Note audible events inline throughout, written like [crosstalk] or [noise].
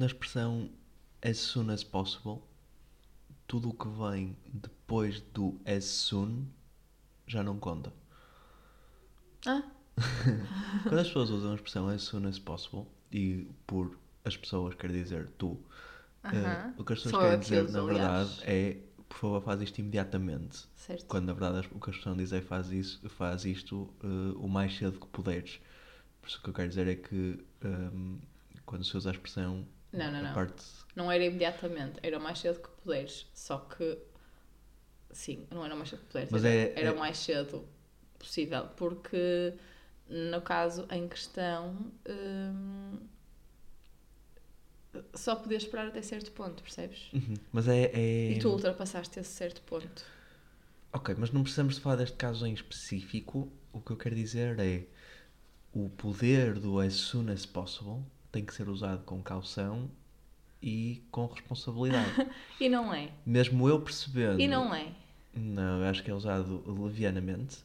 na expressão as soon as possible, tudo o que vem depois do as soon já não conta. Ah, [laughs] Quando as pessoas usam a expressão as soon as possible, e por as pessoas quer dizer tu, eh, Aham. o que as pessoas Sou querem que dizer na aliás. verdade é por favor faz isto imediatamente. certo. Quando na verdade o que as pessoas dizem é faz, isso, faz isto eh, o mais cedo que puderes. Por isso o que eu quero dizer é que ehm, quando se usa a expressão Não, não, não. parte Não era imediatamente, era o mais cedo que puderes. Só que. Sim, não era o mais cedo que puderes. Mas era, é- era é- o mais cedo possível. Porque, no caso em questão, hum, só podias esperar até certo ponto, percebes? Uhum. Mas é, é- E tu ultrapassaste esse certo ponto. Ok, mas não precisamos de falar deste caso em específico. O que eu quero dizer é o poder do as soon as possible tem que ser usado com caução e com responsabilidade. [laughs] E não é. Mesmo eu percebendo. E não é. Não, eu acho que é usado levianamente,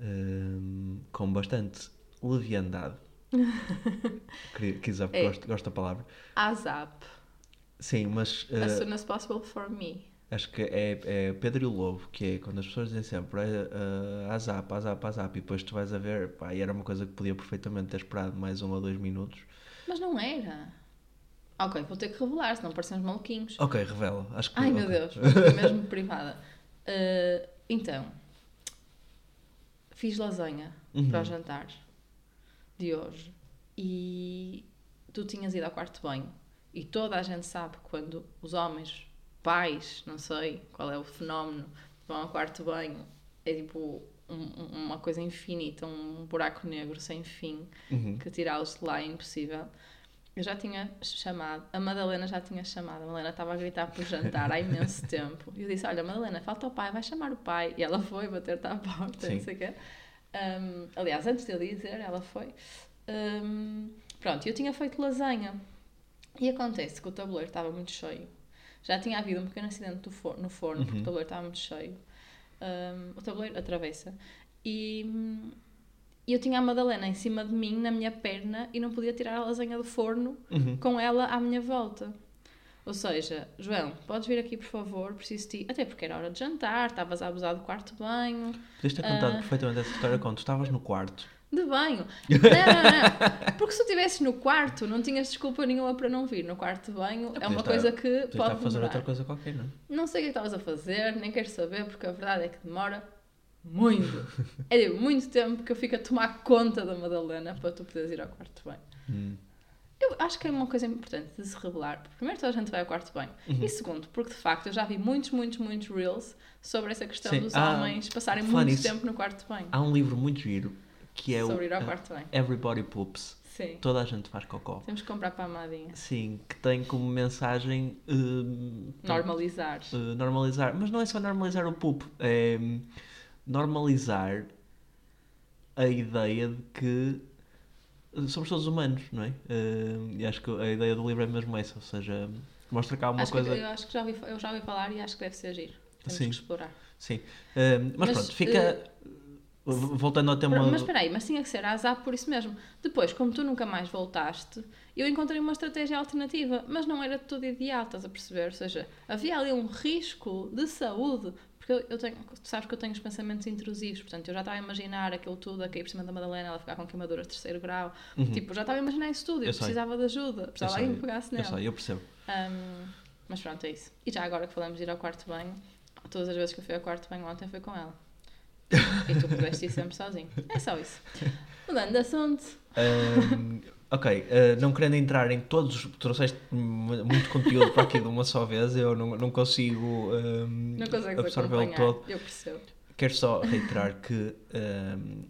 hum, com bastante leviandade. [laughs] Quis É. gosto, gosto da palavra. ASAP. Sim, mas eh, As soon as possible for me. Acho que é, é Pedro e o Lobo, que é quando as pessoas dizem sempre uh, azap, azap, azap, e depois tu vais a ver, pá, e era uma coisa que podia perfeitamente ter esperado mais um ou dois minutos. Mas não era. Ok, vou ter que revelar, senão parecemos maluquinhos. Ok, revela. Acho que Ai meu ok. Deus, foi mesmo [laughs] privada. Uh, então, fiz lasanha Uhum. para o jantar de hoje e tu tinhas ido ao quarto de banho e toda a gente sabe quando os homens, pais, não sei qual é o fenómeno, vão ao quarto de banho, é tipo um- um- uma coisa infinita, um buraco negro sem fim Uhum. que tirá-los de lá é impossível. Eu já tinha chamado, a Madalena já tinha chamado, a Madalena estava a gritar por jantar há imenso [laughs] tempo. E eu disse: Olha, Madalena, falta o pai, vai chamar o pai. E ela foi bater-te à porta, Sim. não sei o quê. Um, aliás, antes de eu dizer, ela foi. Um, pronto, eu tinha feito lasanha. E acontece que o tabuleiro estava muito cheio. Já tinha havido um pequeno acidente no forno, porque Uhum. o tabuleiro estava muito cheio. Um, o tabuleiro atravessa. E, eu tinha a Madalena em cima de mim, na minha perna, e não podia tirar a lasanha do forno Uhum. com ela à minha volta. Ou seja, João, podes vir aqui, por favor, preciso de ti. Até porque era hora de jantar, estavas a abusar do quarto de banho. Podias ter contado Ah. perfeitamente essa história quando estavas no quarto. De banho. [laughs] Não, não, não. Porque se tu estivesses no quarto, não tinhas desculpa nenhuma para não vir. No quarto de banho é uma estar- coisa que pode a fazer outra coisa qualquer, não é? Não sei o que é que estavas a fazer, nem quero saber, porque a verdade é que demora muito. [laughs] É de muito tempo que eu fico a tomar conta da Madalena para tu poderes ir ao quarto de banho. Hum. Eu acho que é uma coisa importante de se revelar. Primeiro, toda a gente vai ao quarto de banho. Uhum. E segundo, porque de facto eu já vi muitos, muitos, muitos reels sobre essa questão Sim. dos Ah, homens passarem muito nisso. tempo no quarto de banho. Há um livro muito giro que é sobre ir ao o quarto banho. Everybody Poops. Sim. Toda a gente faz cocó. Temos que comprar para a Amadinha. Sim, que tem como mensagem hum, Normalizar. Uh, normalizar, mas não é só normalizar o poop, é hum, normalizar a ideia de que uh, somos todos humanos, não é? Uh, e acho que a ideia do livro é mesmo essa, ou seja, mostra há uma acho coisa. que, eu acho que já ouvi, eu já ouvi falar e acho que deve ser giro. Temos Sim. que explorar. Sim, Uh, mas, Mas, pronto, fica. Voltando ao tema. Mas espera aí, mas tinha que ser a ASAP por isso mesmo. Depois, como tu nunca mais voltaste, eu encontrei uma estratégia alternativa, mas não era tudo ideal, estás a perceber? Ou seja, havia ali um risco de saúde, porque eu, eu tenho, tu sabes que eu tenho os pensamentos intrusivos, portanto, eu já estava a imaginar aquilo tudo, a cair por cima da Madalena, ela ficar com queimadura de terceiro grau, tipo, eu já estava a imaginar isso tudo, eu, Uhum. Eu sei. precisava de ajuda, eu precisava de alguém sei, que me pegasse eu nela. sei, eu percebo. Um, mas pronto, é isso. E já agora que falamos de ir ao quarto banho, todas as vezes que eu fui ao quarto banho ontem foi com ela. E tu pudeste ir sempre sozinho. É só isso. Mudando de assunto. Um, ok, uh, não querendo entrar em todos, os- trouxeste mu- muito conteúdo para aqui de uma só vez, eu não, não consigo um, Não absorvê-lo todo. Eu percebo. Quero só reiterar que um,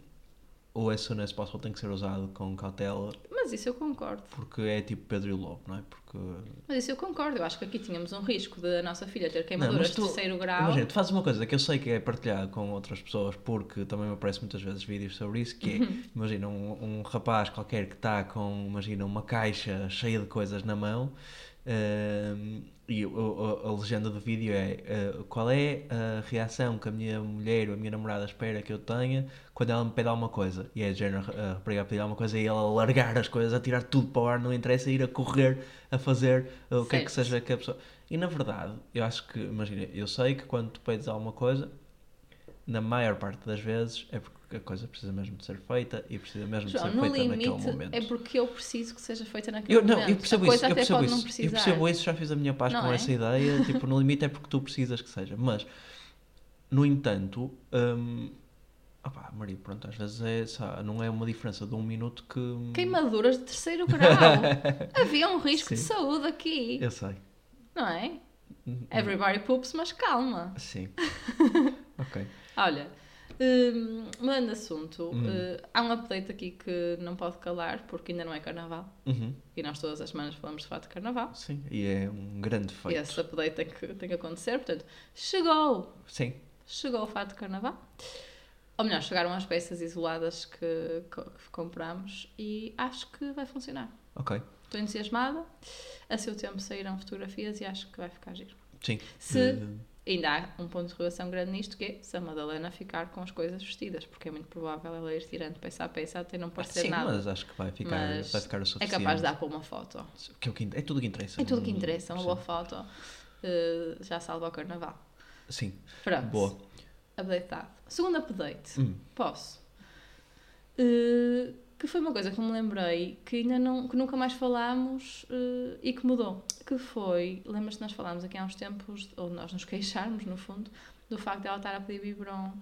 o as soon as possible tem que ser usado com cautela, Mas isso eu concordo. porque é tipo Pedro e o Lobo, não é? Porque. Mas isso eu concordo. Eu acho que aqui tínhamos um risco de a nossa filha ter queimaduras de tu- terceiro grau. Imagina, tu fazes uma coisa que eu sei que é partilhado com outras pessoas, porque também me aparecem muitas vezes vídeos sobre isso, que é, Uhum. imagina, um, um rapaz qualquer que está com, imagina, uma caixa cheia de coisas na mão, hum, e o- o- a, legenda do vídeo é eh, qual é a reação que a minha mulher ou a minha namorada espera que eu tenha quando ela me pede alguma coisa. E é de género a rapariga a pedir alguma coisa e ela largar as coisas, a tirar tudo para o ar, não interessa, ir a correr a fazer eh, o que é que seja que a pessoa. E na verdade, eu acho que, imagina, eu sei que quando tu pedes alguma coisa, na maior parte das vezes é porque a coisa precisa mesmo de ser feita e precisa mesmo João, de ser feita naquele momento. é porque eu preciso que seja feita naquele Eu, não, momento. eu percebo a isso, eu percebo pode não isso, eu precisar. percebo isso, já fiz a minha paz Não com é? essa ideia, [laughs] tipo, no limite é porque tu precisas que seja, mas, no entanto, hum, opá, Maria, pronto, às vezes é, sabe, não é uma diferença de um minuto que... Queimaduras de terceiro grau. [laughs] Havia um risco de Sim. saúde aqui. Eu sei. Não é? Uhum. Everybody poops, mas calma. Sim. [laughs] ok. Olha, hum, mudando de assunto, Hum. eh, há um update aqui que não pode calar porque ainda não é carnaval. Uhum. E nós todas as semanas falamos de fato de carnaval. Sim, e é um grande E feito. esse update tem que, tem que acontecer. Portanto, chegou! Sim. Chegou o fato de carnaval. Ou melhor, chegaram as peças isoladas que, que compramos e acho que vai funcionar. Ok. Estou entusiasmada. A seu tempo saíram fotografias e acho que vai ficar giro. Sim. Se- Eh, Ainda há um ponto de interrogação grande nisto que é se a Madalena ficar com as coisas vestidas, porque é muito provável ela ir tirando peça a peça até não parecer sim, nada. mas acho que vai ficar, Mas vai ficar o É suficiente. capaz de dar para uma foto. Que é, o que, é tudo o que interessa. É tudo o que interessa, uma sim. boa foto eh, já salva o carnaval. Sim, Pronto. boa. Update dado. Segundo update. Hum. Posso. Eh, que foi uma coisa que me lembrei que ainda não, que nunca mais falámos eh, e que mudou. Que foi, lembras-te nós falámos aqui há uns tempos, ou nós nos queixarmos no fundo, do facto de ela estar a pedir biberon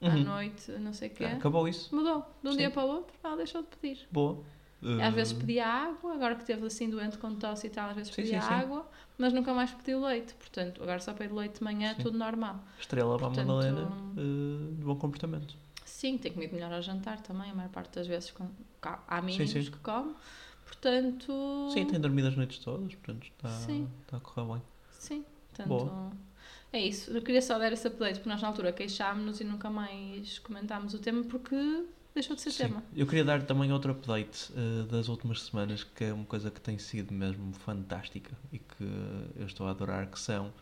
à Uhum. noite, não sei o quê. Ah, acabou isso. Mudou. De um Sim. dia para o outro, ela deixou de pedir. Boa. Às vezes Eh, pedia água, agora que esteve assim doente com tosse e tal, às vezes Sim, pedia sim, sim. água, mas nunca mais pediu leite. Portanto, agora só pede leite de manhã, tudo normal. Estrela para a Portanto, Madalena eh, de bom comportamento. Sim, tem comido melhor ao jantar também, a maior parte das vezes com, há mínimos sim. que come. Portanto, Sim, tem dormido as noites todas, portanto está, Sim. está a correr bem. sim, portanto, Boa. é isso. Eu queria só dar esse update, porque nós na altura queixámos-nos e nunca mais comentámos o tema porque deixou de ser Sim. tema. Eu queria dar também outro update eh, das últimas semanas, que é uma coisa que tem sido mesmo fantástica e que eu estou a adorar, que são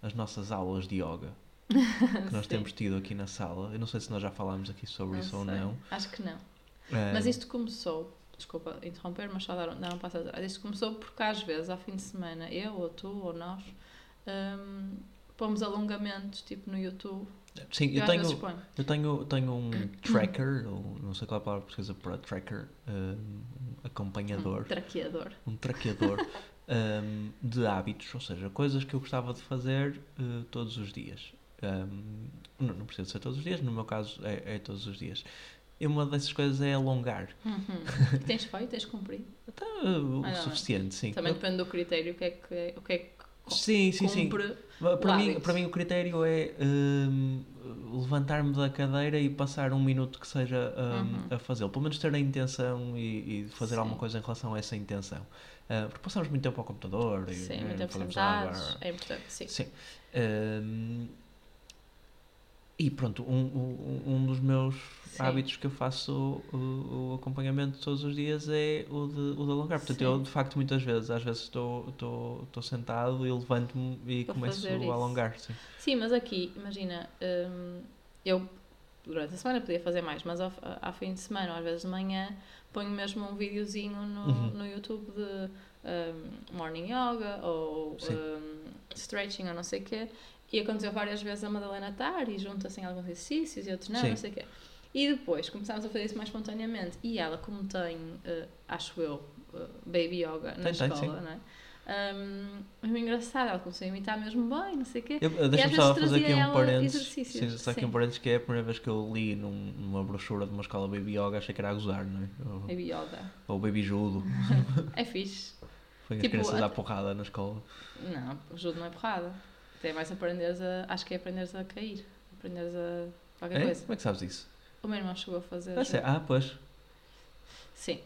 as nossas aulas de yoga [laughs] que nós temos tido aqui na sala. Eu não sei se nós já falámos aqui sobre isso ou sei. não. Acho que não. Eh, Mas isto começou, desculpa interromper, mas só dar, um- dar um passo atrás. Isto começou porque às vezes, ao fim de semana, eu ou tu ou nós, hum, pomos alongamentos tipo no YouTube. Sim, Eu, eu tenho, eu tenho, tenho um [coughs] tracker, ou não sei qual é a palavra portuguesa para tracker, eh, um acompanhador. Um traqueador. um traqueador [laughs] um, de hábitos, ou seja, coisas que eu gostava de fazer uh, todos os dias. Um, não, não precisa ser todos os dias, no meu caso é, é todos os dias. E uma dessas coisas é alongar. Uhum. E [laughs] tens feito, tens cumprido. Então, uh, o Ah, não, suficiente, sim. Também depende do critério, o que é que, o que, é que Sim, sim, sim. Para mim, para mim o critério é um, levantar-me da cadeira e passar um minuto que seja um, Uhum. a fazê-lo. Pelo menos ter a intenção e, e fazer Sim. alguma coisa em relação a essa intenção. Uh, porque passamos muito tempo ao computador e Sim, eh, muito tempo fazemos sentados. É importante, sim. Sim. Um, e pronto, um, um, um dos meus Sim. hábitos que eu faço o, o acompanhamento todos os dias é o de, o de alongar. Portanto, Sim. eu de facto muitas vezes, às vezes estou, estou, estou sentado e levanto-me e Para começo a alongar. Sim. Sim, mas aqui, imagina, hum, eu durante a semana podia fazer mais, mas ao, ao fim de semana, ou às vezes de manhã, ponho mesmo um videozinho no, Uhum. no YouTube de hum, morning yoga ou hum, stretching ou não sei o quê. E aconteceu várias vezes a Madalena estar e junta assim alguns exercícios e outros não, Sim. não sei o quê. E depois começámos a fazer isso mais espontaneamente. E ela, como tem, eh, acho eu, eh, baby yoga na Tem, escola, não é? Um, muito engraçado, ela começou a imitar mesmo bem, não sei o quê. Deixa-me vezes só fazer aqui um parênteses. Sim, só aqui sim. um parênteses que é a primeira vez que eu li num- numa brochura de uma escola Baby Yoga, achei que era a gozar, não é? Ou, Baby yoga. ou Baby Judo. É fixe. Foi as Tipo, crianças a- à porrada na escola. Não, o judo não é porrada. É mais aprenderes a. Acho que é aprenderes a cair. Aprenderes a. qualquer É? coisa. Como é que sabes isso? O meu irmão chegou a fazer. Ah, ah, pois. Sim.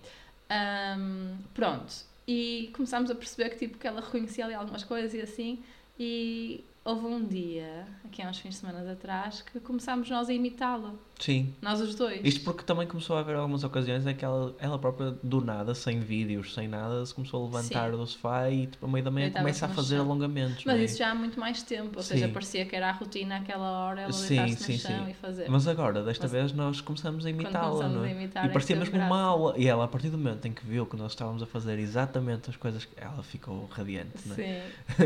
Ahm, pronto. E começámos a perceber que, tipo, que ela reconhecia ali algumas coisas e assim. E houve um dia, aqui há uns fins de semana atrás, que começámos nós a imitá-la. Sim. Nós os dois. Isto porque também começou a haver algumas ocasiões em que ela, ela própria, do nada, sem vídeos, sem nada, se começou a levantar Sim. do sofá e tipo, a meio da manhã começa a fazer chão. alongamentos. Mas é? isso já há muito mais tempo, ou seja, Sim. parecia que era a rotina àquela hora, ela deitar-se no chão sim. e fazer. Mas agora, desta Mas- vez, nós começamos a imitá-la, não a é? imitar, E é parecia mesmo uma graça. aula. E ela, a partir do momento em que viu que nós estávamos a fazer exatamente as coisas que ela ficou radiante, não é? Sim.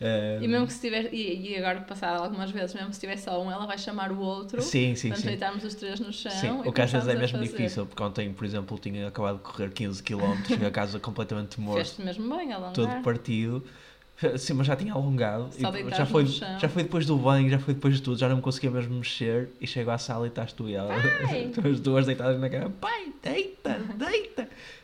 Eh, [laughs] [laughs] E mesmo que se tiver, e, e agora passar algumas vezes, mesmo se tiver só um, ela vai chamar o outro. Sim, sim, Sim. deitarmos os três no chão. Sim, o que às vezes é mesmo difícil, porque ontem, por exemplo, tinha acabado de correr 15 km, cheguei a casa completamente morto, Fez-te mesmo bem, alongar. todo partido. Sim, mas já tinha alongado. E já, foi, no chão. já foi depois do banho, já foi depois de tudo, já não me conseguia mesmo mexer. E chego à sala e estás tu e ela. [laughs] As duas deitadas na cama. Pai, deita, deita.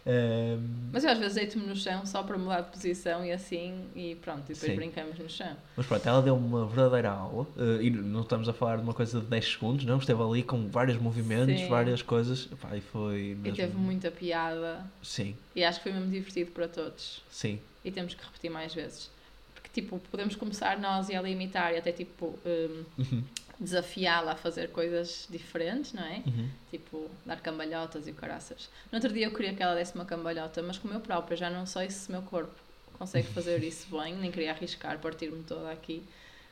Ehm, Mas eu às vezes deito-me no chão só para mudar de posição e assim, e pronto, e depois Sim. brincamos no chão. Mas pronto, ela deu uma verdadeira aula. eh, e não estamos a falar de uma coisa de 10 segundos, não? Esteve ali com vários movimentos, Sim. várias coisas. Epá, e foi E mesmo... teve muita piada, Sim, e acho que foi mesmo divertido para todos. sim. E temos que repetir mais vezes. Porque, tipo, podemos começar nós e ela imitar e até, tipo, hum, Uhum, desafiá-la a fazer coisas diferentes, não é? uhum. Tipo, dar cambalhotas e caraças. No outro dia eu queria que ela desse uma cambalhota, mas como eu própria já não sei se o meu corpo consegue [laughs] fazer isso bem, nem queria arriscar partir-me toda aqui.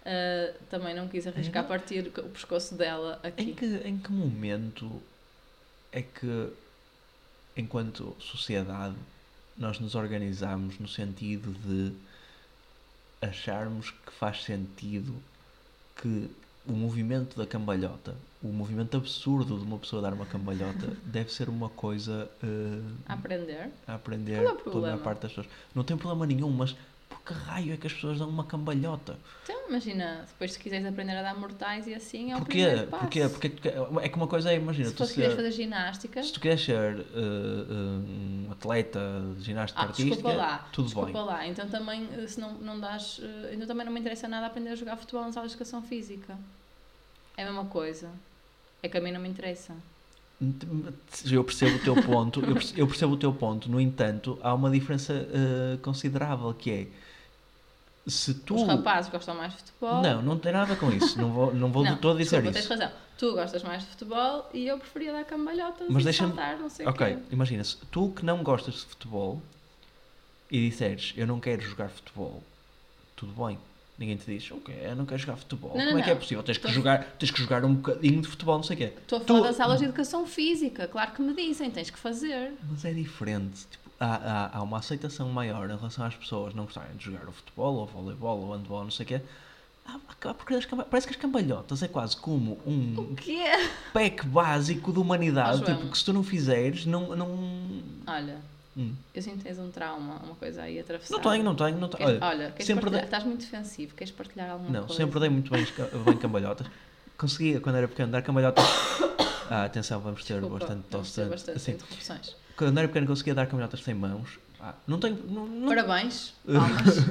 Ah, também não quis arriscar Não. partir o pescoço dela Em aqui. que, em que momento é que, enquanto sociedade, nós nos organizamos no sentido de acharmos que faz sentido que o movimento da cambalhota, o movimento absurdo de uma pessoa dar uma cambalhota, deve ser uma coisa eh, A aprender. a aprender Qual é pela parte das pessoas. Não tem problema nenhum, mas que raio é que as pessoas dão uma cambalhota? Então, imagina, depois se quiseres aprender a dar mortais e assim, é o Porquê? primeiro passo. Porquê? Porque é que uma coisa é, imagina, Se tu quiseres ser- fazer ginástica, se tu queres ser eh, um atleta de ginástica ah, artística, desculpa lá, tudo desculpa bem. lá. Então também, eh, se não, não dás, então também não me interessa nada aprender a jogar futebol nas aulas de educação física. É a mesma coisa. É que a mim não me interessa. Eu percebo o teu ponto, eu perce- eu percebo o teu ponto, no entanto, há uma diferença eh, considerável que é se tu. Os rapazes gostam mais de futebol. Não, não tem nada com isso. Não vou, não vou Não, de todo dizer desculpa, isso. tens razão. Tu gostas mais de futebol e eu preferia dar cambalhotas Mas e deixa-me- saltar, não sei o Ok, quê. imagina, se tu que não gostas de futebol e disseres eu não quero jogar futebol, tudo bem. Ninguém te diz, ok, eu não quero jogar futebol. Não, Como não, é que é possível? Tens que, Tô- jogar, tens que jogar um bocadinho de futebol, não sei o quê. Estou a falar Tu- das aulas de educação física. Claro que me dizem, tens que fazer. Mas é diferente. Tipo, há, há, há uma aceitação maior em relação às pessoas não gostarem de jogar o futebol, ou voleibol, ou handball, não sei o quê. Camba- Parece que as cambalhotas é quase como um [laughs] pack básico de humanidade. Tipo, que se tu não fizeres, não. não... Olha, Hum. eu sinto que tens um trauma, uma coisa aí atravessada. Não tenho, não tenho, não tenho. Queres- Olha, olha, sempre dei- Estás muito defensivo, queres partilhar alguma Não, coisa? sempre dei muito bem, bem cambalhotas. Conseguia, quando era pequeno, dar cambalhotas. [coughs] Ah, atenção, vamos ter Desculpa, bastante tosse. bastante Assim, interrupções. Quando era pequeno, conseguia dar cambalhotas sem mãos. Ah, não tenho. Não, não- Parabéns, [laughs] palmas.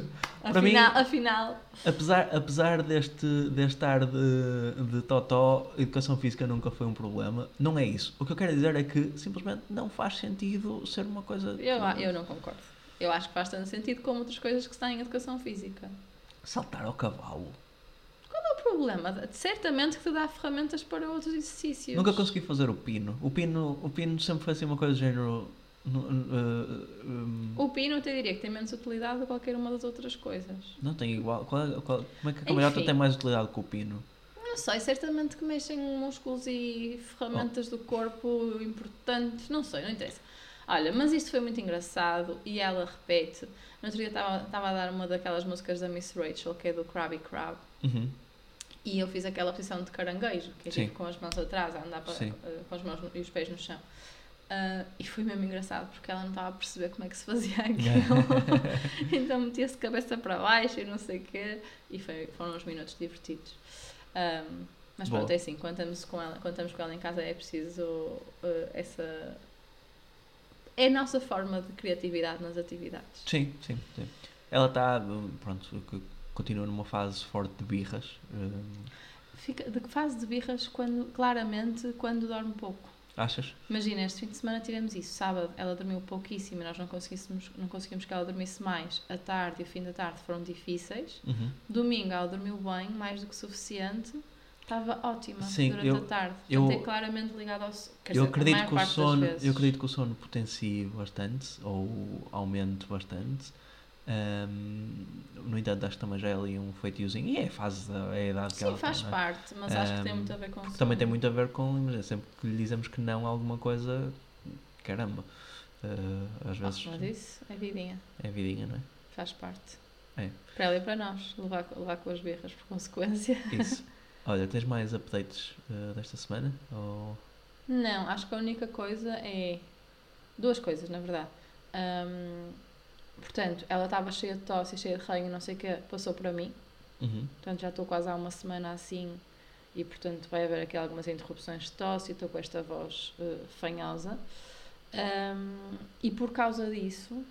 Para mim- afinal, afinal, apesar, apesar deste, deste ar de, de totó, educação física nunca foi um problema. Não é isso. O que eu quero dizer é que simplesmente não faz sentido ser uma coisa. eu, eu não concordo. Eu acho que faz tanto sentido como outras coisas que têm em educação física. Saltar ao cavalo. Problema? Certamente que te dá ferramentas para outros exercícios. Nunca consegui fazer o pino. O pino, o pino sempre foi assim uma coisa do género. nu- uh, um, O pino, eu te diria que tem menos utilidade do que qualquer uma das outras coisas. Não tem igual. Qual qual- como é que a Enfim. tem mais utilidade que o pino? Não sei, certamente que mexem músculos e ferramentas do corpo importantes, não sei, não interessa. Olha, mas isto foi muito engraçado e ela repete. No outro dia estava estava a dar uma daquelas músicas da Miss Rachel, que é do Krabby Crab, Uhum. E eu fiz aquela posição de caranguejo, que é tipo com as mãos atrás, a andar para, eh, com as mãos e os pés no chão. Ah, e foi mesmo engraçado porque ela não estava a perceber como é que se fazia [laughs] aquilo. [laughs] então metia-se cabeça para baixo e não sei o quê. E foi, foram uns minutos divertidos. Ahm, mas Boa. pronto, é assim, quando estamos com ela, quando estamos com ela em casa é preciso eh, essa. É a nossa forma de criatividade nas atividades. Sim, sim, sim. Ela está, pronto, continua numa fase forte de birras. hum, Fica, de que fase de birras quando, claramente quando dorme pouco. Achas? Imagina, este fim de semana tivemos isso. Sábado ela dormiu pouquíssimo e nós não conseguimos, não conseguimos que ela dormisse mais. A tarde e o fim da tarde foram difíceis. Uhum. Domingo ela dormiu bem, mais do que suficiente. Estava ótima Sim, durante eu- a tarde. eu- Portanto, é claramente ligado ao Eu acredito, que o sono, eu acredito que o sono potencie bastante, ou aumente bastante. Ahm, no entanto, acho que também já é ali um feitiozinho. E é a fase, da, é a idade que Sim, ela faz tem, é? parte, mas acho que tem muito a ver com o sono. Também tem muito a ver com, imagina, sempre que lhe dizemos que não a alguma coisa, caramba. ah, às Ah, vezes mas isso é vidinha, é vidinha, não é? faz parte. É. Para ela e para nós, levar, levar com as birras por consequência. Isso. [laughs] Olha, tens mais updates ah, desta semana? Ou... Não, acho que a única coisa é. Duas coisas, na verdade. Ahm, portanto, ela estava cheia de tosse cheia de ranho, não sei o que, passou para mim. Uhum. Portanto, já estou quase há uma semana assim e, portanto, vai haver aqui algumas interrupções de tosse e estou com esta voz eh, fanhosa. Ahm, e por causa disso,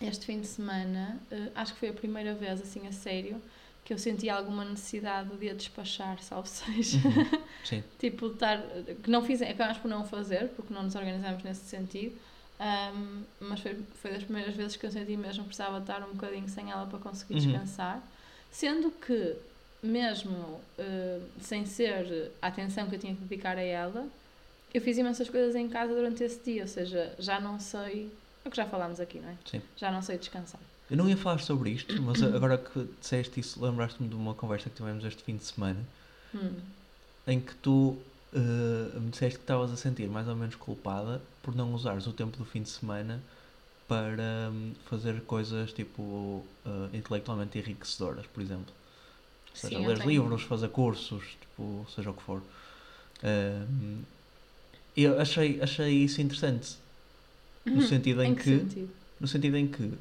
este fim de semana, eh, acho que foi a primeira vez, assim, a sério, que eu senti alguma necessidade de a despachar, salvo [laughs] seja. Uhum. Sim. tipo, estar. que não fiz, acabámos por não fazer, porque não nos organizamos nesse sentido. Ahm, mas foi, foi das primeiras vezes que eu senti mesmo que precisava estar um bocadinho sem ela para conseguir Uhum. descansar. Sendo que, mesmo eh, sem ser a atenção que eu tinha que dedicar a ela, eu fiz imensas coisas em casa durante esse dia, ou seja, já não sei. É o que já falámos aqui, não é? Sim. Já não sei descansar. Eu não ia falar sobre isto, mas agora que disseste isso, lembraste-me de uma conversa que tivemos este fim de semana Hum. em que tu eh, me disseste que estavas a sentir mais ou menos culpada por não usares o tempo do fim de semana para hum, fazer coisas tipo eh, intelectualmente enriquecedoras, por exemplo. Ou seja, Sim, ler livros, fazer cursos, tipo, seja o que for. Hum, eu achei, achei isso interessante. No sentido em, Em que, que, sentido? no sentido em que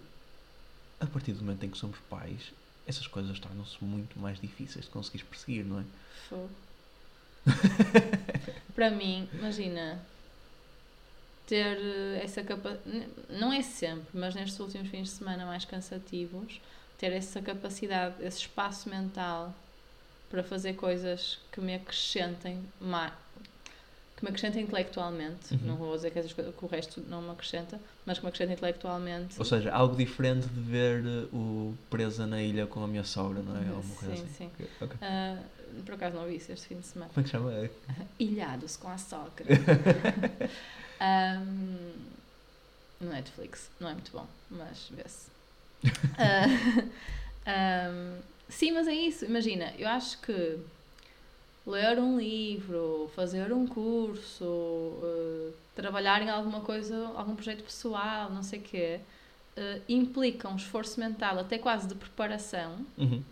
a partir do momento em que somos pais, essas coisas tornam-se muito mais difíceis de conseguires perseguir, não é? Fogo. [laughs] Para mim, imagina, ter eh, essa capacidade, não é sempre, mas nestes últimos fins de semana mais cansativos, ter essa capacidade, esse espaço mental para fazer coisas que me acrescentem mais. Que me acrescentem intelectualmente, Uhum. não vou dizer que, essas coisas, que o resto não me acrescenta, mas que me acrescentem intelectualmente. Ou seja, algo diferente de ver eh, o presa na ilha com a minha sogra, não é? Uma coisa Sim, assim. sim. Ok, ok. Por acaso não vi isso este fim de semana. Como é que chama? Ilhados com a sogra. Ahm, no Netflix. Não é muito bom, mas vê-se. [laughs] Ah, ahm, sim, mas é isso. Imagina, eu acho que ler um livro, fazer um curso, eh, trabalhar em alguma coisa, algum projeto pessoal, não sei o quê, eh, implica um esforço mental, até quase de preparação, Uhum.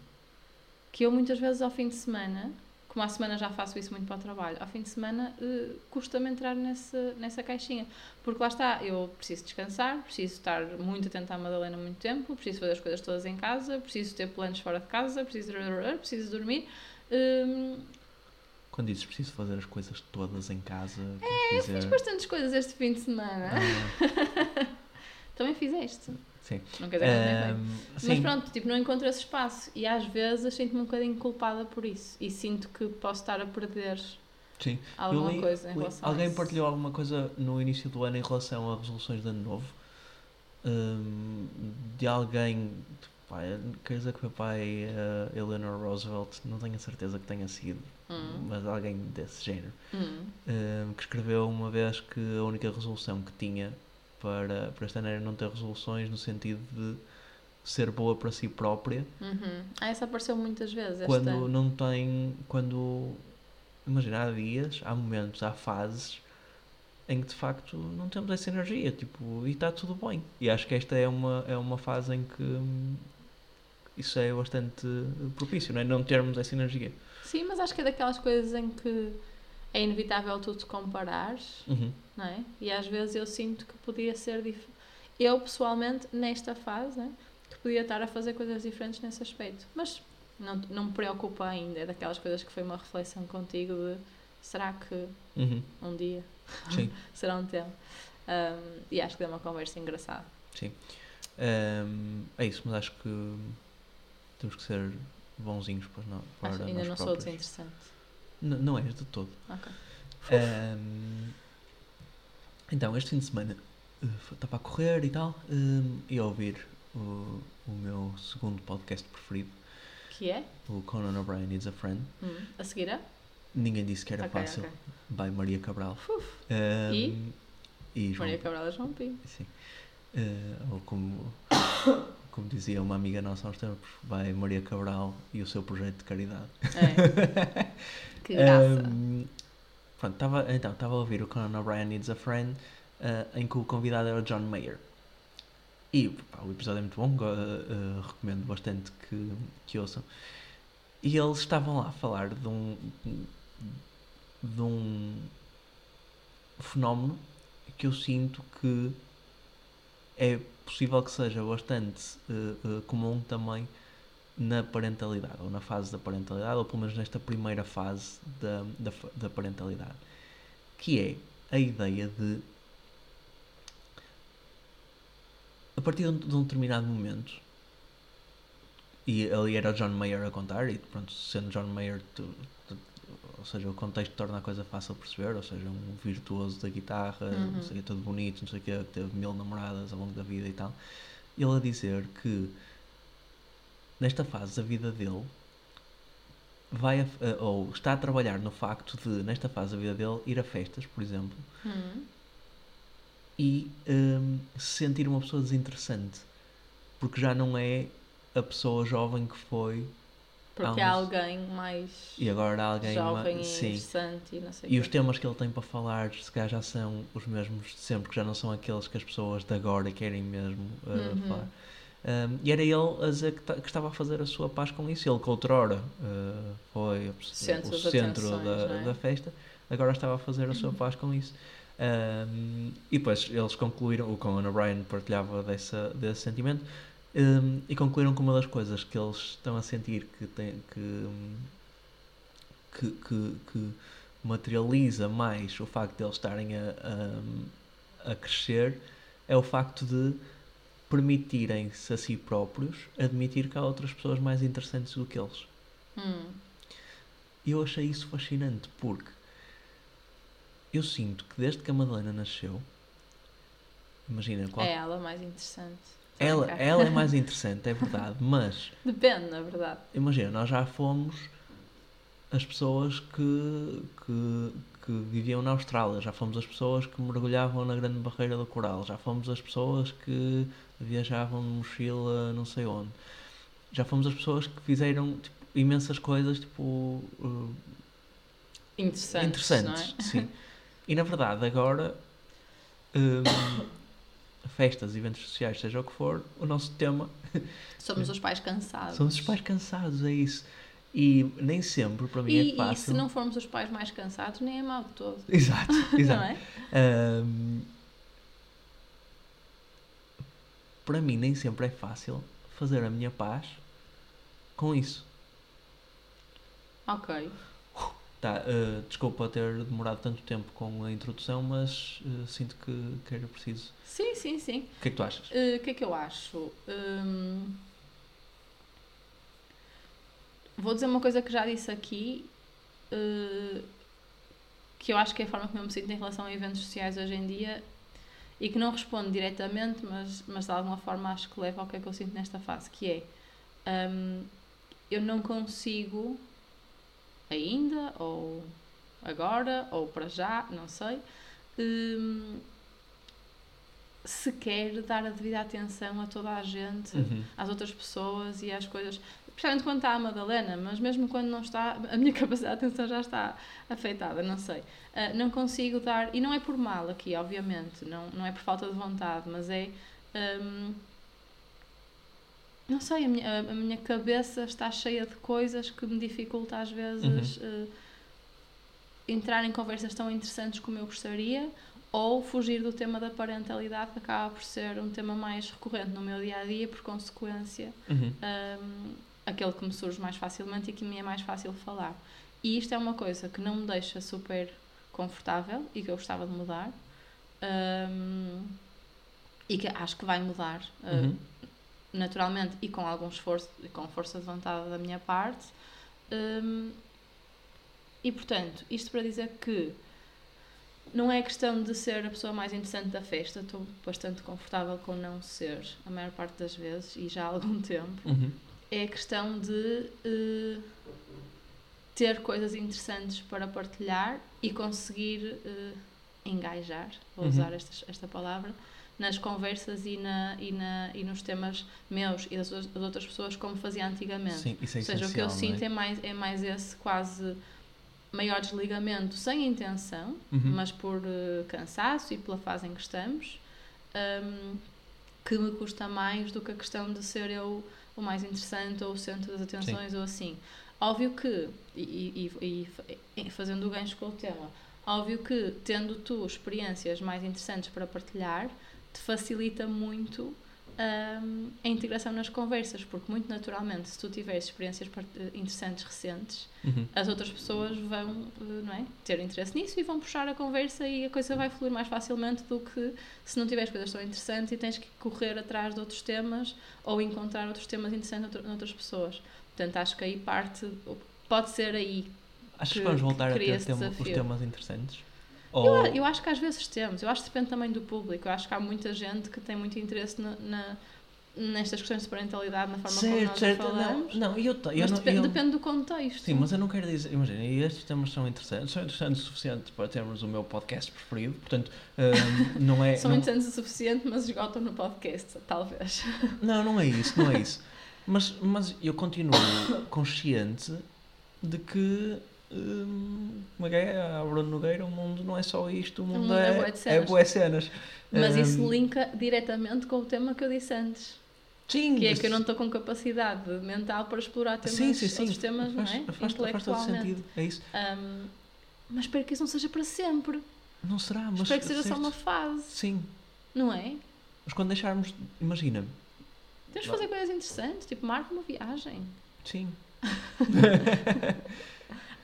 Que eu muitas vezes ao fim de semana, como à semana já faço isso muito para o trabalho, ao fim de semana eh, custa-me entrar nessa, nessa caixinha. Porque lá está, eu preciso descansar, preciso estar muito atenta à Madalena muito tempo, preciso fazer as coisas todas em casa, preciso ter planos fora de casa, preciso, preciso dormir. Hum, Quando dizes preciso fazer as coisas todas em casa, É, queres fiz bastantes coisas este fim de semana. Ah, [laughs] Também fizeste. Sim. Não quer dizer que bem. Ahm, Mas sim. pronto, tipo, não encontro esse espaço. E às vezes sinto-me um bocadinho culpada por isso. E sinto que posso estar a perder Sim. alguma li- coisa em li- relação a Alguém isso. partilhou alguma coisa no início do ano em relação a resoluções de ano novo? Hum, de alguém. Quer dizer que foi pai uh, Eleanor Roosevelt, não tenho a certeza que tenha sido, Hum, mas alguém desse género, hum. hum, que escreveu uma vez que a única resolução que tinha para, para ano era não ter resoluções no sentido de ser boa para si própria Uhum. Ah, essa apareceu muitas vezes quando ano. não tem. Quando. Imagina, há dias, há momentos, há fases em que de facto não temos essa energia tipo, e está tudo bem. E acho que esta é uma, é uma fase em que hum, isso é bastante propício, não é? Não termos essa energia. Sim, mas acho que é daquelas coisas em que é inevitável tu te comparares, Uhum. não é? E às vezes eu sinto que podia ser diferente. Eu, pessoalmente, nesta fase, né, que podia estar a fazer coisas diferentes nesse aspecto. Mas não, não me preocupa ainda. É daquelas coisas que foi uma reflexão contigo de será que Uhum. um dia [laughs] será um tema? Um, e acho que deu uma conversa engraçada. sim. Hum, é isso, mas acho que temos que ser bonzinhos para, nós, para Acho, ainda não sou próprios. desinteressante. N- não és de todo. Ok. Ahm, Então, este fim de semana uh, estava a correr e tal, um, e a ouvir o, o meu segundo podcast preferido, Que é? o Conan O'Brien Needs a Friend. Hum, A seguir é? Ninguém disse que era Ok, fácil, ok. by Maria Cabral. Uf, Um, E? e João Maria Cabral e João Pinto. Sim. Eh, ou como, como dizia uma amiga nossa uns tempos, vai Maria Cabral e o seu projeto de caridade. É. [laughs] Que graça. Um, pronto, tava, então, estava a ouvir o Conan O'Brien Needs a Friend, eh, em que o convidado era o John Mayer. E pá, o episódio é muito bom, go- eh, recomendo bastante que, que ouçam. E eles estavam lá a falar de um, de um fenómeno que eu sinto que é possível que seja bastante eh, comum também na parentalidade, ou na fase da parentalidade, ou pelo menos nesta primeira fase da, da, da parentalidade, que é a ideia de a partir de um, de um determinado momento e ali era o John Mayer a contar e pronto, sendo John Mayer tu- tu- ou seja, o contexto torna a coisa fácil de perceber, ou seja, um virtuoso da guitarra, Uhum. não sei todo bonito, não sei o que teve mil namoradas ao longo da vida e tal. Ele a dizer que nesta fase da vida dele vai a- a- ou está a trabalhar no facto de, nesta fase da vida dele, ir a festas, por exemplo, Hum. e hum, se sentir uma pessoa desinteressante, porque já não é a pessoa jovem que foi Porque há há uns- alguém mais e agora há alguém jovem e sim. interessante e não sei E os temas que ele tem para falar, se calhar já são os mesmos de sempre, que já não são aqueles que as pessoas de agora querem mesmo uh, Uhum. falar. Um, e era ele a dizer que, que estava a fazer a sua paz com isso. Ele, que outrora uh, foi Centro o centro da, é? da festa, agora estava a fazer a sua paz com isso. Um, e depois eles concluíram, o Conan O'Brien partilhava dessa, desse sentimento, um, e concluíram que uma das coisas que eles estão a sentir que, tem, que, que, que, que materializa mais o facto de eles estarem a, a, a crescer é o facto de permitirem-se a si próprios admitir que há outras pessoas mais interessantes do que eles. Hum. E eu achei isso fascinante porque eu sinto que desde que a Madalena nasceu, imagina, qual, É ela mais interessante. Ela, ela é [laughs] mais interessante, é verdade, mas Depende, na verdade. imagina, nós já fomos as pessoas que, que, que viviam na Austrália, já fomos as pessoas que mergulhavam na grande barreira do coral, já fomos as pessoas que viajavam de mochila não sei onde, já fomos as pessoas que fizeram tipo, imensas coisas tipo uh, Interessantes, interessantes, não é? sim. [laughs] E na verdade agora hum, festas, eventos sociais, seja o que for, o nosso tema [coughs] Somos os pais cansados. Somos os pais cansados, é isso. E nem sempre, para mim, E, é e se fácil. não formos os pais mais cansados, nem é mau de todo. Exato, [laughs] Não exato. é? Ahm, para mim, nem sempre é fácil fazer a minha paz com isso. Ok. Tá, ah, desculpa ter demorado tanto tempo com a introdução, mas ah, sinto que, que era preciso. Sim, sim, sim. O que é que tu achas? Uh, O que é que eu acho? Hum, Vou dizer uma coisa que já disse aqui, uh, que eu acho que é a forma como eu me sinto em relação a eventos sociais hoje em dia e que não responde diretamente, mas, mas de alguma forma acho que leva ao que é que eu sinto nesta fase, que é hum, eu não consigo ainda, ou agora, ou para já, não sei, hum, sequer dar a devida atenção a toda a gente, Uhum. às outras pessoas e às coisas. Principalmente quando está a Madalena, mas mesmo quando não está, a minha [laughs] capacidade de atenção já está afetada, não sei. Ah, não consigo dar, e não é por mal aqui, obviamente, não, não é por falta de vontade, mas é. hum, não sei, a minha, a, minha cabeça está cheia de coisas que me dificulta às vezes eh, entrar em conversas tão interessantes como eu gostaria ou fugir do tema da parentalidade que acaba por ser um tema mais recorrente no meu dia a dia, por consequência, Uhum. um, aquele que me surge mais facilmente e que me é mais fácil falar. E isto é uma coisa que não me deixa super confortável e que eu gostava de mudar. um, e que acho que vai mudar uh, Uhum. naturalmente e com algum esforço e com força de vontade da minha parte. Um, e portanto, isto para dizer que não é questão de ser a pessoa mais interessante da festa, estou bastante confortável com não ser, a maior parte das vezes, e já há algum tempo. Uhum. É questão de eh, ter coisas interessantes para partilhar e conseguir eh, engajar, vou Uhum. usar esta, esta palavra, nas conversas e, na, e, na, e nos temas meus e das, outras- das outras pessoas como fazia antigamente. Sim, isso é Ou seja, o que eu não sinto é? é mais, é mais esse quase maior desligamento sem intenção, Uhum. mas por eh, cansaço e pela fase em que estamos, hum, que me custa mais do que a questão de ser eu mais interessante ou o centro das atenções ou assim. Óbvio que, e, e- e- e fazendo o gancho com o tema, óbvio que tendo tu experiências mais interessantes para partilhar, te facilita muito a integração nas conversas, porque muito naturalmente, se tu tiveres experiências eh, interessantes recentes, Uhum. as outras pessoas vão eh, não é, ter interesse nisso e vão puxar a conversa e a coisa vai fluir mais facilmente do que se não tiveres coisas tão interessantes e tens que correr atrás de outros temas ou encontrar outros temas interessantes noutra- noutras pessoas. Portanto, acho que aí parte, pode ser aí. Achas que, que- vamos voltar a ter tema- os temas interessantes? Eu, Ou... a- eu acho que às vezes temos, eu acho que depende também do público. Eu acho que há muita gente que tem muito interesse na, na- nestas questões de parentalidade, na forma como certo, nós certo. falamos. Não, não, eu, eu mas não, depe- eu- depende do contexto. Sim, mas eu não quero dizer. Imagina, estes temas são interessantes, são interessantes o suficiente para termos o meu podcast preferido, portanto, hum, não é. [laughs] São não, interessantes o suficiente, mas esgotam no podcast, talvez. [laughs] não, não é isso, não é isso. Mas, mas eu continuo consciente de que. Hum, como é que é? A Bruno Nogueira, o mundo não é só isto, o mundo, mundo é é, de é cenas. cenas. Mas isso Hum, linka diretamente com o tema que eu disse antes. Sim, Que é que eu não estou com capacidade mental para explorar temas, sim, sim, sim. outros temas, não faz, é? faz, faz todo sentido, é isso. Hum, mas espero que isso não seja para sempre. Não será, mas. espero que seja só certo. uma fase, Sim, não é? mas quando deixarmos. Imagina, Temos de fazer coisas interessantes, tipo, marca uma viagem. sim. [laughs] [laughs]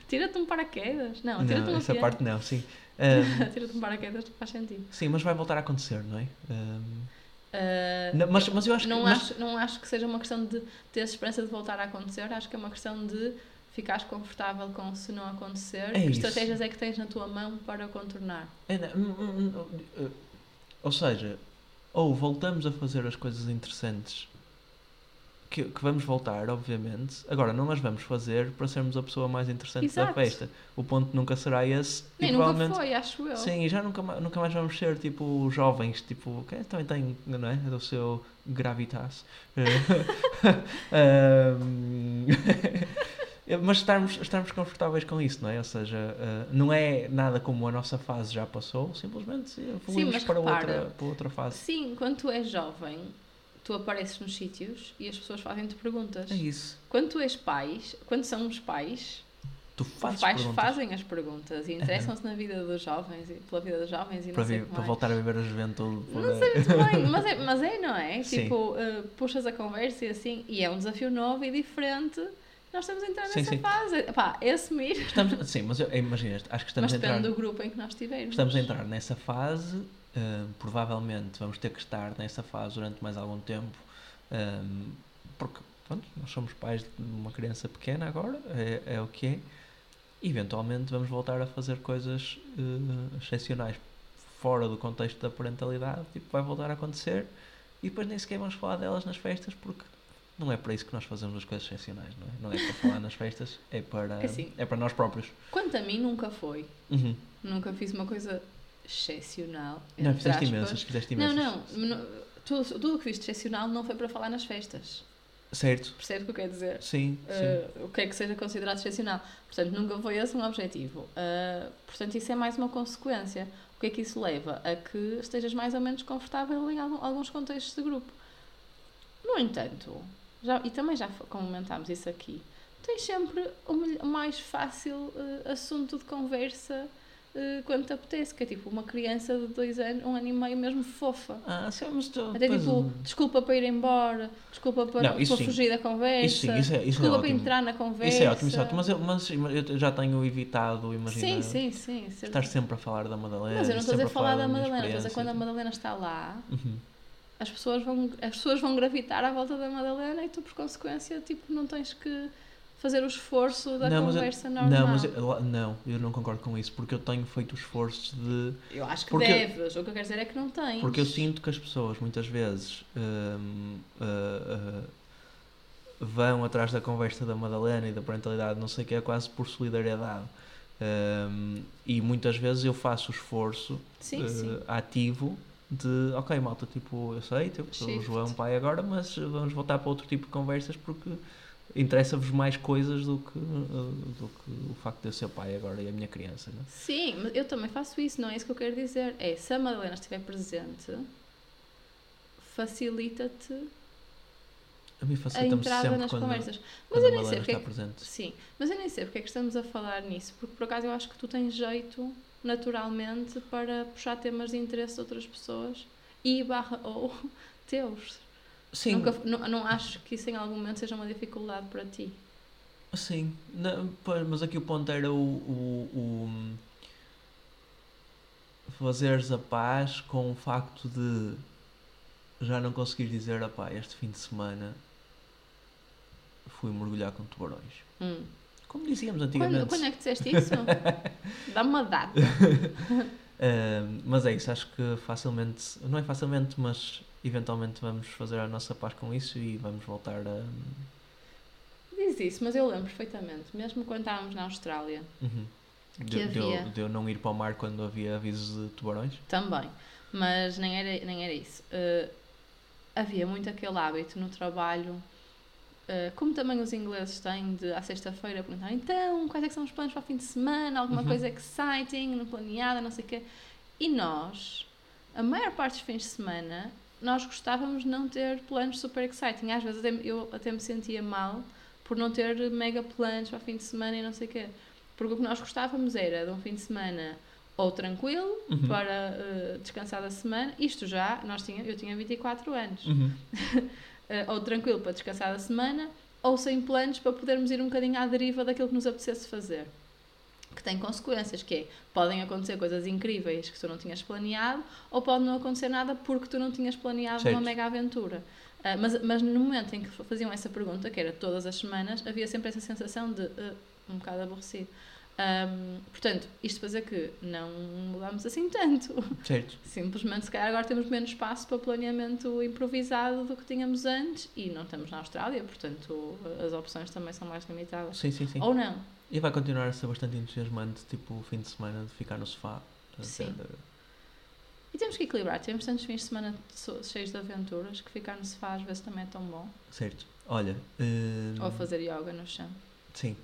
Tira-te um paraquedas. Não, tira-te um essa parte não, sim. Hum, [laughs] Tira-te um paraquedas, faz sentido. sim, mas vai voltar a acontecer, não é? Hum, Uh, não, mas, mas eu acho não, que. mas- acho, não acho que seja uma questão de ter esperança de voltar a acontecer, acho que é uma questão de ficares confortável com se não acontecer. É que isso. estratégias é que tens na tua mão para contornar? É, não, hum, ou seja, ou voltamos a fazer as coisas interessantes que, que vamos voltar, obviamente. Agora, não as vamos fazer para sermos a pessoa mais interessante da Exato. festa. O ponto nunca será esse. Nem e nunca foi, acho eu. Sim, e já nunca, nunca mais vamos ser tipo jovens, tipo, que também têm, não é? Do seu gravitas. [laughs] [laughs] Ahm, [laughs] Mas estarmos, estarmos confortáveis com isso, não é? Ou seja, ah, não é nada como a nossa fase já passou, simplesmente evoluímos para, repara. outra, para outra fase. Sim, quando tu és jovem, tu apareces nos sítios e as pessoas fazem-te perguntas. É isso. Quando tu és pais, quando somos pais, Tu os pais perguntas fazem as perguntas e interessam-se na vida dos jovens e pela vida dos jovens e para, não sei para é. voltar a viver a juventude. Não sei muito bem, mas é, mas é não é? [laughs] Sim. Tipo, uh, puxas a conversa e assim, e é um desafio novo e diferente. Nós estamos a entrar Sim, nessa sim. fase. Pá, é assumir. Estamos, sim, mas imagina, acho que estamos Mas a entrar... depende do grupo em que nós estivermos. Estamos a entrar nessa fase, provavelmente vamos ter que estar nessa fase durante mais algum tempo, ahm, porque pronto, nós somos pais de uma criança pequena agora, é, é o que é. Eventualmente vamos voltar a fazer coisas ah, excepcionais fora do contexto da parentalidade, tipo, vai voltar a acontecer e depois nem sequer vamos falar delas nas festas porque não é para isso que nós fazemos as coisas excepcionais, não é? Não é para falar nas festas, é para, É assim. é para nós próprios. Quanto a mim, nunca foi. Uhum. Nunca fiz uma coisa excepcional. Não, fizeste aspas. imensas, fizeste Não, imensas. não. não, Tudo, tudo o que fiz de excepcional não foi para falar nas festas. Certo. Percebe o que eu quero dizer? Sim, sim. Uh, o que é que seja considerado excepcional. Portanto, nunca foi esse um objetivo. Uh, portanto, isso é mais uma consequência. O que é que isso leva? A que estejas mais ou menos confortável em alguns contextos de grupo. No entanto, já, e também já comentámos isso aqui, tens sempre o mais fácil uh, assunto de conversa uh, quando te apetece, que é tipo uma criança de dois anos, um ano e meio mesmo fofa. Ah, sim, mas tu, Até tipo, desculpa para ir embora, desculpa para, Não, para fugir da conversa, Isso sim, isso é, isso é desculpa para ótimo. entrar na conversa. Isso é ótimo, isso é ótimo. Mas eu, mas eu já tenho evitado, imagina, Sim, sim, sim. certo. estar sempre a falar da Madalena. Mas eu não estou a dizer sempre falar da minha Madalena, estou a dizer quando a Madalena está lá, Uhum. as pessoas, vão, as pessoas vão gravitar à volta da Madalena e tu, por consequência, tipo, não tens que fazer o esforço da Não, mas eu- conversa normal. Não, mas eu, não, eu não concordo com isso, porque eu tenho feito o esforço de. Eu acho que Porque- deves. O que eu quero dizer é que não tens. Porque eu sinto que as pessoas muitas vezes hum, ah, ah, vão atrás da conversa da Madalena e da parentalidade, não sei o que, é quase por solidariedade. Hum, e muitas vezes eu faço o esforço Sim, eh, sim. ativo de ok malta, tipo, eu sei, tipo, o. João pai agora, mas vamos voltar para outro tipo de conversas porque interessa-vos mais coisas do que, do que o facto de eu ser pai agora e a minha criança, não é? Sim, mas eu também faço isso, não é isso que eu quero dizer. É, se a Madalena estiver presente, facilita-te A mim facilita-me sempre nas quando, conversas. Mas quando eu nem sei porque é que... presente. Sim, mas eu nem sei porque é que estamos a falar nisso, porque por acaso eu acho que tu tens jeito, naturalmente, para puxar temas de interesse de outras pessoas e barra ou [laughs] teus. Sim, Nunca, não, não acho que isso em algum momento seja uma dificuldade para ti. sim. Não, mas aqui o ponto era o, o, o fazeres a paz com o facto de já não conseguir dizer, opá, este fim de semana fui mergulhar com tubarões. Hum. Como dizíamos antigamente. Quando, quando é que disseste isso? [laughs] Dá-me uma data. Ahm, [laughs] mas é isso, acho que facilmente, não é facilmente, mas eventualmente vamos fazer a nossa paz com isso e vamos voltar a. Diz isso, mas eu lembro perfeitamente, mesmo quando estávamos na Austrália, Uhum. De, de eu, havia. de eu não ir para o mar quando havia avisos de tubarões. também, mas nem era, nem era isso. Uh, havia muito aquele hábito no trabalho, uh, como também os ingleses têm, de à sexta-feira perguntar então, quais é que são os planos para o fim de semana, alguma Uhum. coisa exciting, não planeada, não sei o quê. E nós, a maior parte dos fins de semana, nós gostávamos de não ter planos super exciting. Às vezes até, eu até me sentia mal por não ter mega planos para o fim de semana e não sei o quê. Porque o que nós gostávamos era de um fim de semana ou tranquilo Uhum. para uh, descansar da semana. Isto já, nós tinha, eu tinha 24 anos. Uhum. Uh, [laughs] ou tranquilo para descansar da semana, ou sem planos para podermos ir um bocadinho à deriva daquilo que nos apetecesse fazer. Que tem consequências, que é, podem acontecer coisas incríveis que tu não tinhas planeado, ou pode não acontecer nada porque tu não tinhas planeado Certo. uma mega aventura. Uh, mas, mas no momento em que faziam essa pergunta, que era todas as semanas, havia sempre essa sensação de uh, um bocado aborrecido. Um, portanto, isto dizer que não mudámos assim tanto. Certo. [laughs] Simplesmente, se calhar, agora temos menos espaço para planeamento improvisado do que tínhamos antes e não estamos na Austrália, portanto, as opções também são mais limitadas. Sim, sim, sim. Ou não. E vai continuar a ser bastante entusiasmante, tipo, o fim de semana de ficar no sofá. Sim. ver- E temos que equilibrar. Temos tantos fins de semana cheios de aventuras que ficar no sofá às vezes também é tão bom. Certo. Olha. hum, Ou fazer yoga no chão. Sim.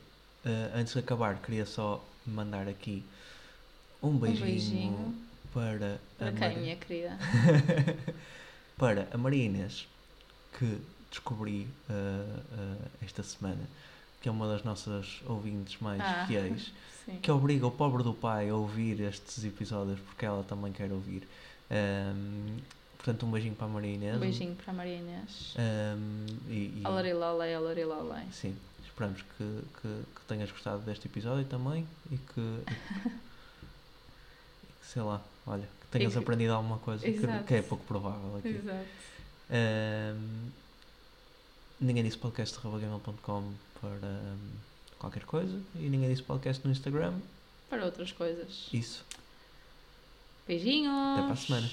Uh, antes de acabar, queria só mandar aqui um beijinho, beijinho. para Para a quem, Mari- minha querida? [laughs] para a Maria Inês, que descobri uh, uh, esta semana, que é uma das nossas ouvintes mais Ah. fiéis, [laughs] Sim. que obriga o pobre do pai a ouvir estes episódios porque ela também quer ouvir. Um, portanto, um beijinho para a Maria Inês. Um beijinho para a Maria Inês. Um, e, e- Alarilolé, alarilolé. Sim, esperamos que, que, que tenhas gostado deste episódio também e que, e que, [laughs] sei lá, olha, que tenhas aprendido alguma coisa que, que é pouco provável aqui. Exato. Um, ninguém disse podcast.gmail.com para um, qualquer coisa e ninguém disse podcast no Instagram. Para outras coisas. Isso. Beijinhos. Até para a semana.